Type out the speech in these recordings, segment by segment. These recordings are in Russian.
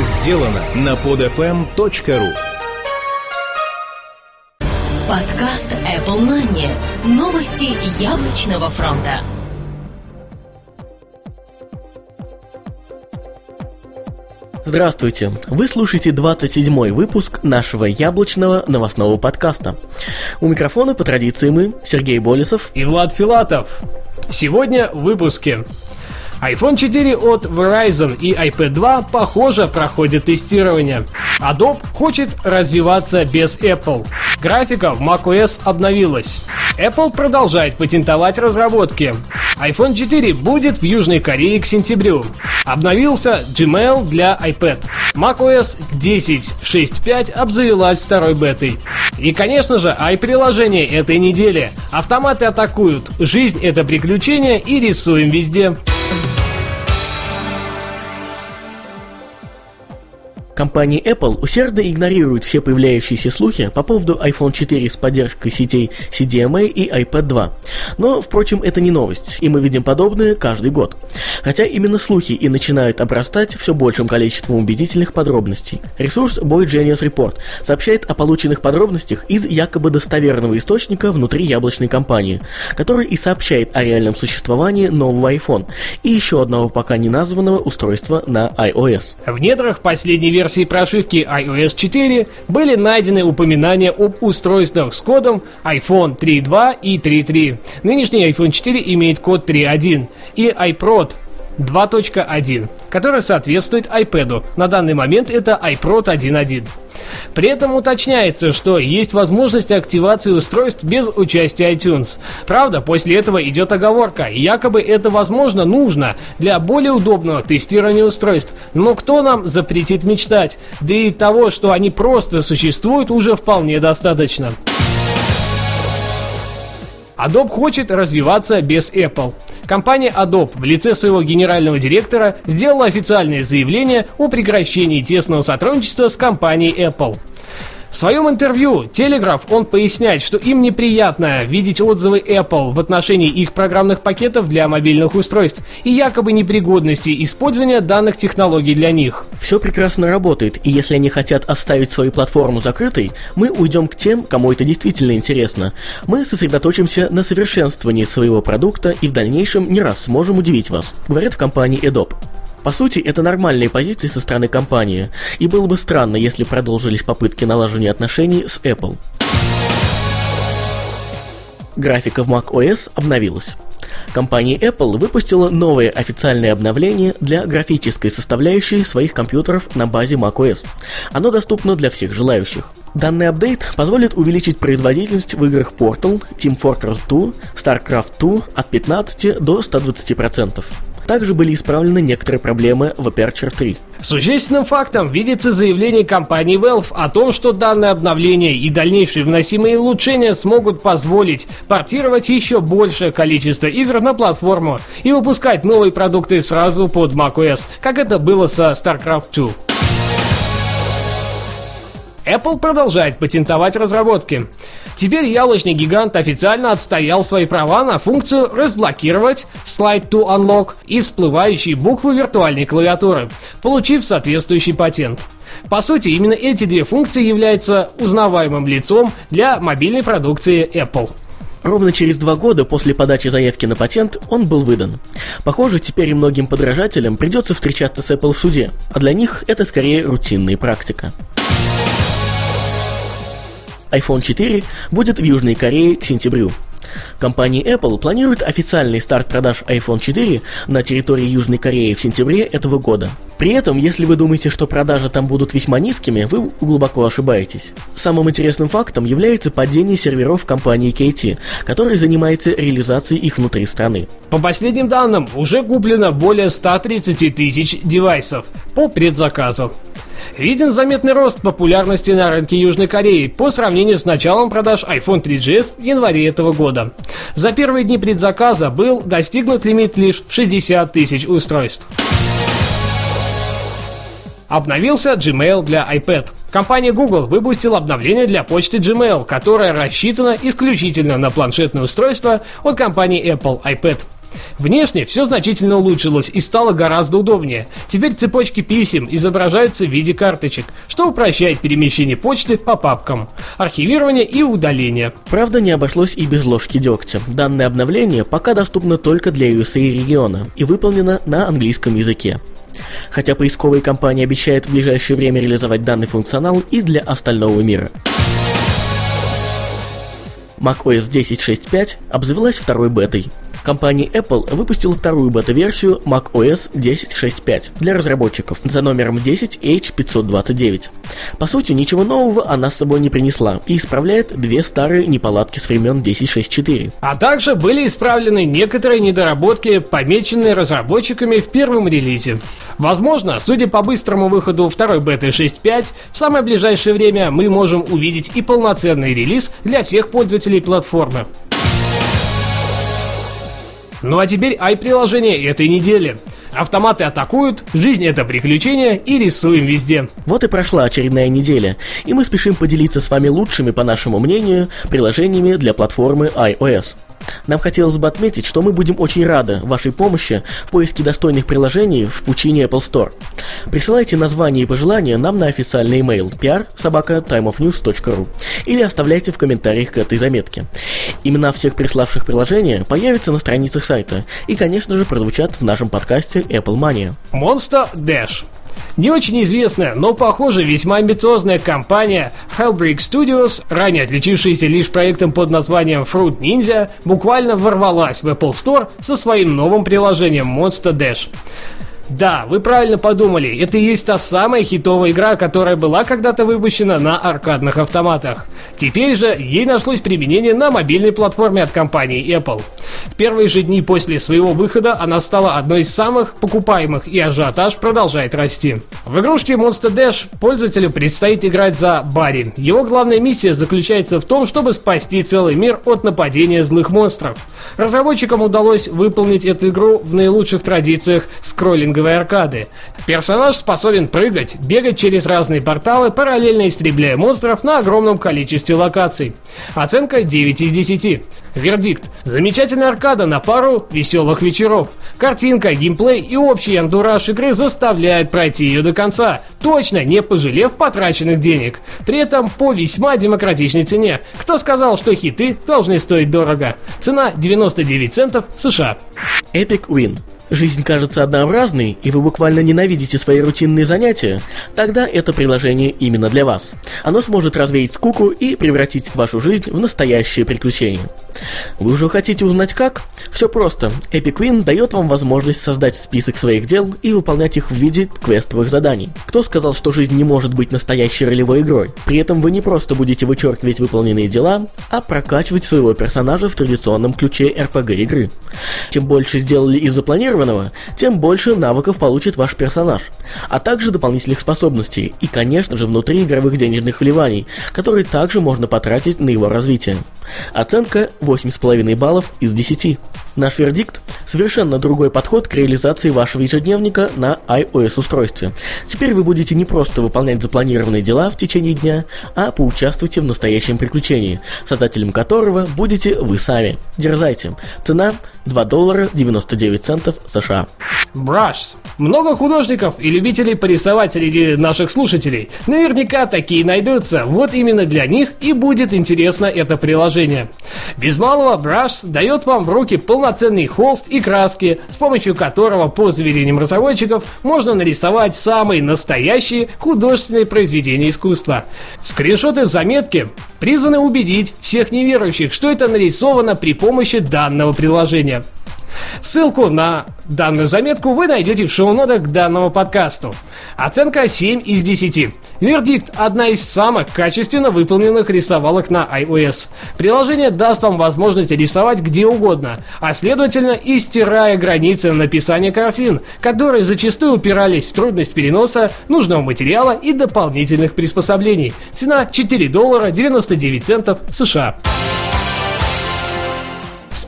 сделано на podfm.ru Подкаст Apple Money. Новости яблочного фронта. Здравствуйте! Вы слушаете 27-й выпуск нашего яблочного новостного подкаста. У микрофона по традиции мы, Сергей Болесов и Влад Филатов. Сегодня в выпуске iPhone 4 от Verizon и iPad 2, похоже, проходят тестирование. Adobe хочет развиваться без Apple. Графика в macOS обновилась. Apple продолжает патентовать разработки. iPhone 4 будет в Южной Корее к сентябрю. Обновился Gmail для iPad. macOS 10.6.5 обзавелась второй бетой. И, конечно же, i-приложение этой недели. Автоматы атакуют. Жизнь — это приключение и рисуем везде. Компания Apple усердно игнорирует все появляющиеся слухи по поводу iPhone 4 с поддержкой сетей CDMA и iPad 2. Но, впрочем, это не новость, и мы видим подобное каждый год. Хотя именно слухи и начинают обрастать все большим количеством убедительных подробностей. Ресурс Boy Genius Report сообщает о полученных подробностях из якобы достоверного источника внутри яблочной компании, который и сообщает о реальном существовании нового iPhone и еще одного пока не названного устройства на iOS. В недрах последней версии версии прошивки iOS 4 были найдены упоминания об устройствах с кодом iPhone 3.2 и 3.3. Нынешний iPhone 4 имеет код 3.1 и iProd 2.1, который соответствует iPad. На данный момент это iProd 1.1. При этом уточняется, что есть возможность активации устройств без участия iTunes. Правда, после этого идет оговорка, якобы это возможно нужно для более удобного тестирования устройств. Но кто нам запретит мечтать? Да и того, что они просто существуют, уже вполне достаточно. Adobe хочет развиваться без Apple. Компания Adobe в лице своего генерального директора сделала официальное заявление о прекращении тесного сотрудничества с компанией Apple. В своем интервью Telegraph он поясняет, что им неприятно видеть отзывы Apple в отношении их программных пакетов для мобильных устройств и якобы непригодности использования данных технологий для них. Все прекрасно работает, и если они хотят оставить свою платформу закрытой, мы уйдем к тем, кому это действительно интересно. Мы сосредоточимся на совершенствовании своего продукта и в дальнейшем не раз сможем удивить вас, говорят в компании Adobe. По сути, это нормальные позиции со стороны компании, и было бы странно, если продолжились попытки налаживания отношений с Apple. Графика в macOS обновилась. Компания Apple выпустила новое официальное обновление для графической составляющей своих компьютеров на базе macOS. Оно доступно для всех желающих. Данный апдейт позволит увеличить производительность в играх Portal, Team Fortress 2, StarCraft 2 от 15 до 120%. Также были исправлены некоторые проблемы в Aperture 3. Существенным фактом видится заявление компании Valve о том, что данное обновление и дальнейшие вносимые улучшения смогут позволить портировать еще большее количество игр на платформу и выпускать новые продукты сразу под macOS, как это было со StarCraft 2. Apple продолжает патентовать разработки. Теперь яблочный гигант официально отстоял свои права на функцию разблокировать Slide to Unlock и всплывающие буквы виртуальной клавиатуры, получив соответствующий патент. По сути, именно эти две функции являются узнаваемым лицом для мобильной продукции Apple. Ровно через два года после подачи заявки на патент он был выдан. Похоже, теперь и многим подражателям придется встречаться с Apple в суде, а для них это скорее рутинная практика iPhone 4 будет в Южной Корее к сентябрю. Компания Apple планирует официальный старт продаж iPhone 4 на территории Южной Кореи в сентябре этого года. При этом, если вы думаете, что продажи там будут весьма низкими, вы глубоко ошибаетесь. Самым интересным фактом является падение серверов компании KT, которая занимается реализацией их внутри страны. По последним данным, уже куплено более 130 тысяч девайсов по предзаказу. Виден заметный рост популярности на рынке Южной Кореи по сравнению с началом продаж iPhone 3GS в январе этого года. За первые дни предзаказа был достигнут лимит лишь в 60 тысяч устройств. Обновился Gmail для iPad. Компания Google выпустила обновление для почты Gmail, которое рассчитано исключительно на планшетное устройство от компании Apple iPad. Внешне все значительно улучшилось и стало гораздо удобнее. Теперь цепочки писем изображаются в виде карточек, что упрощает перемещение почты по папкам, архивирование и удаление. Правда, не обошлось и без ложки дегтя. Данное обновление пока доступно только для USA региона и выполнено на английском языке. Хотя поисковая компания обещает в ближайшее время реализовать данный функционал и для остального мира. macOS 10.6.5 обзавелась второй бетой. Компания Apple выпустила вторую бета-версию macOS 10.6.5 для разработчиков за номером 10H529. По сути, ничего нового она с собой не принесла и исправляет две старые неполадки с времен 10.6.4. А также были исправлены некоторые недоработки, помеченные разработчиками в первом релизе. Возможно, судя по быстрому выходу второй беты 6.5, в самое ближайшее время мы можем увидеть и полноценный релиз для всех пользователей платформы. Ну а теперь ай-приложение этой недели. Автоматы атакуют, жизнь это приключение и рисуем везде. Вот и прошла очередная неделя, и мы спешим поделиться с вами лучшими, по нашему мнению, приложениями для платформы iOS. Нам хотелось бы отметить, что мы будем очень рады вашей помощи в поиске достойных приложений в пучине Apple Store. Присылайте названия и пожелания нам на официальный email pr или оставляйте в комментариях к этой заметке. Имена всех приславших приложения появятся на страницах сайта и, конечно же, прозвучат в нашем подкасте Apple Mania. Monster Dash не очень известная, но, похоже, весьма амбициозная компания Hellbreak Studios, ранее отличившаяся лишь проектом под названием Fruit Ninja, буквально ворвалась в Apple Store со своим новым приложением Monster Dash. Да, вы правильно подумали, это и есть та самая хитовая игра, которая была когда-то выпущена на аркадных автоматах. Теперь же ей нашлось применение на мобильной платформе от компании Apple. В первые же дни после своего выхода она стала одной из самых покупаемых и ажиотаж продолжает расти. В игрушке Monster Dash пользователю предстоит играть за Барри. Его главная миссия заключается в том, чтобы спасти целый мир от нападения злых монстров. Разработчикам удалось выполнить эту игру в наилучших традициях скроллинговой аркады. Персонаж способен прыгать, бегать через разные порталы, параллельно истребляя монстров на огромном количестве локаций. Оценка 9 из 10. Вердикт. Замечательная аркада на пару веселых вечеров. Картинка, геймплей и общий антураж игры заставляют пройти ее до конца, точно не пожалев потраченных денег. При этом по весьма демократичной цене. Кто сказал, что хиты должны стоить дорого? Цена 99 центов США. Epic Win жизнь кажется однообразной, и вы буквально ненавидите свои рутинные занятия, тогда это приложение именно для вас. Оно сможет развеять скуку и превратить вашу жизнь в настоящее приключение. Вы уже хотите узнать как? Все просто. Epic Win дает вам возможность создать список своих дел и выполнять их в виде квестовых заданий. Кто сказал, что жизнь не может быть настоящей ролевой игрой? При этом вы не просто будете вычеркивать выполненные дела, а прокачивать своего персонажа в традиционном ключе RPG игры. Чем больше сделали из запланированного, запланированного, тем больше навыков получит ваш персонаж, а также дополнительных способностей и, конечно же, внутри игровых денежных вливаний, которые также можно потратить на его развитие. Оценка 8,5 баллов из 10. Наш вердикт – совершенно другой подход к реализации вашего ежедневника на iOS-устройстве. Теперь вы будете не просто выполнять запланированные дела в течение дня, а поучаствуйте в настоящем приключении, создателем которого будете вы сами. Дерзайте. Цена 2 доллара 99 центов США. Brush. Много художников и любителей порисовать среди наших слушателей. Наверняка такие найдутся. Вот именно для них и будет интересно это приложение. Без малого Brush дает вам в руки полноценный холст и краски, с помощью которого, по заверениям разработчиков, можно нарисовать самые настоящие художественные произведения искусства. Скриншоты в заметке призваны убедить всех неверующих, что это нарисовано при помощи данного приложения. Ссылку на данную заметку вы найдете в шоу-нотах к данному подкасту. Оценка 7 из 10. Вердикт – одна из самых качественно выполненных рисовалок на iOS. Приложение даст вам возможность рисовать где угодно, а следовательно и стирая границы написания картин, которые зачастую упирались в трудность переноса нужного материала и дополнительных приспособлений. Цена 4 доллара 99 центов США.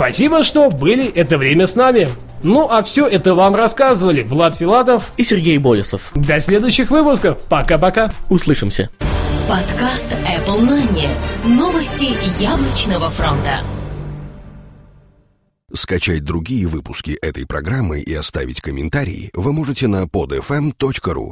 Спасибо, что были это время с нами. Ну а все это вам рассказывали Влад Филатов и Сергей Болесов. До следующих выпусков. Пока-пока. Услышимся. Подкаст Apple Money. Новости яблочного фронта. Скачать другие выпуски этой программы и оставить комментарии вы можете на podfm.ru.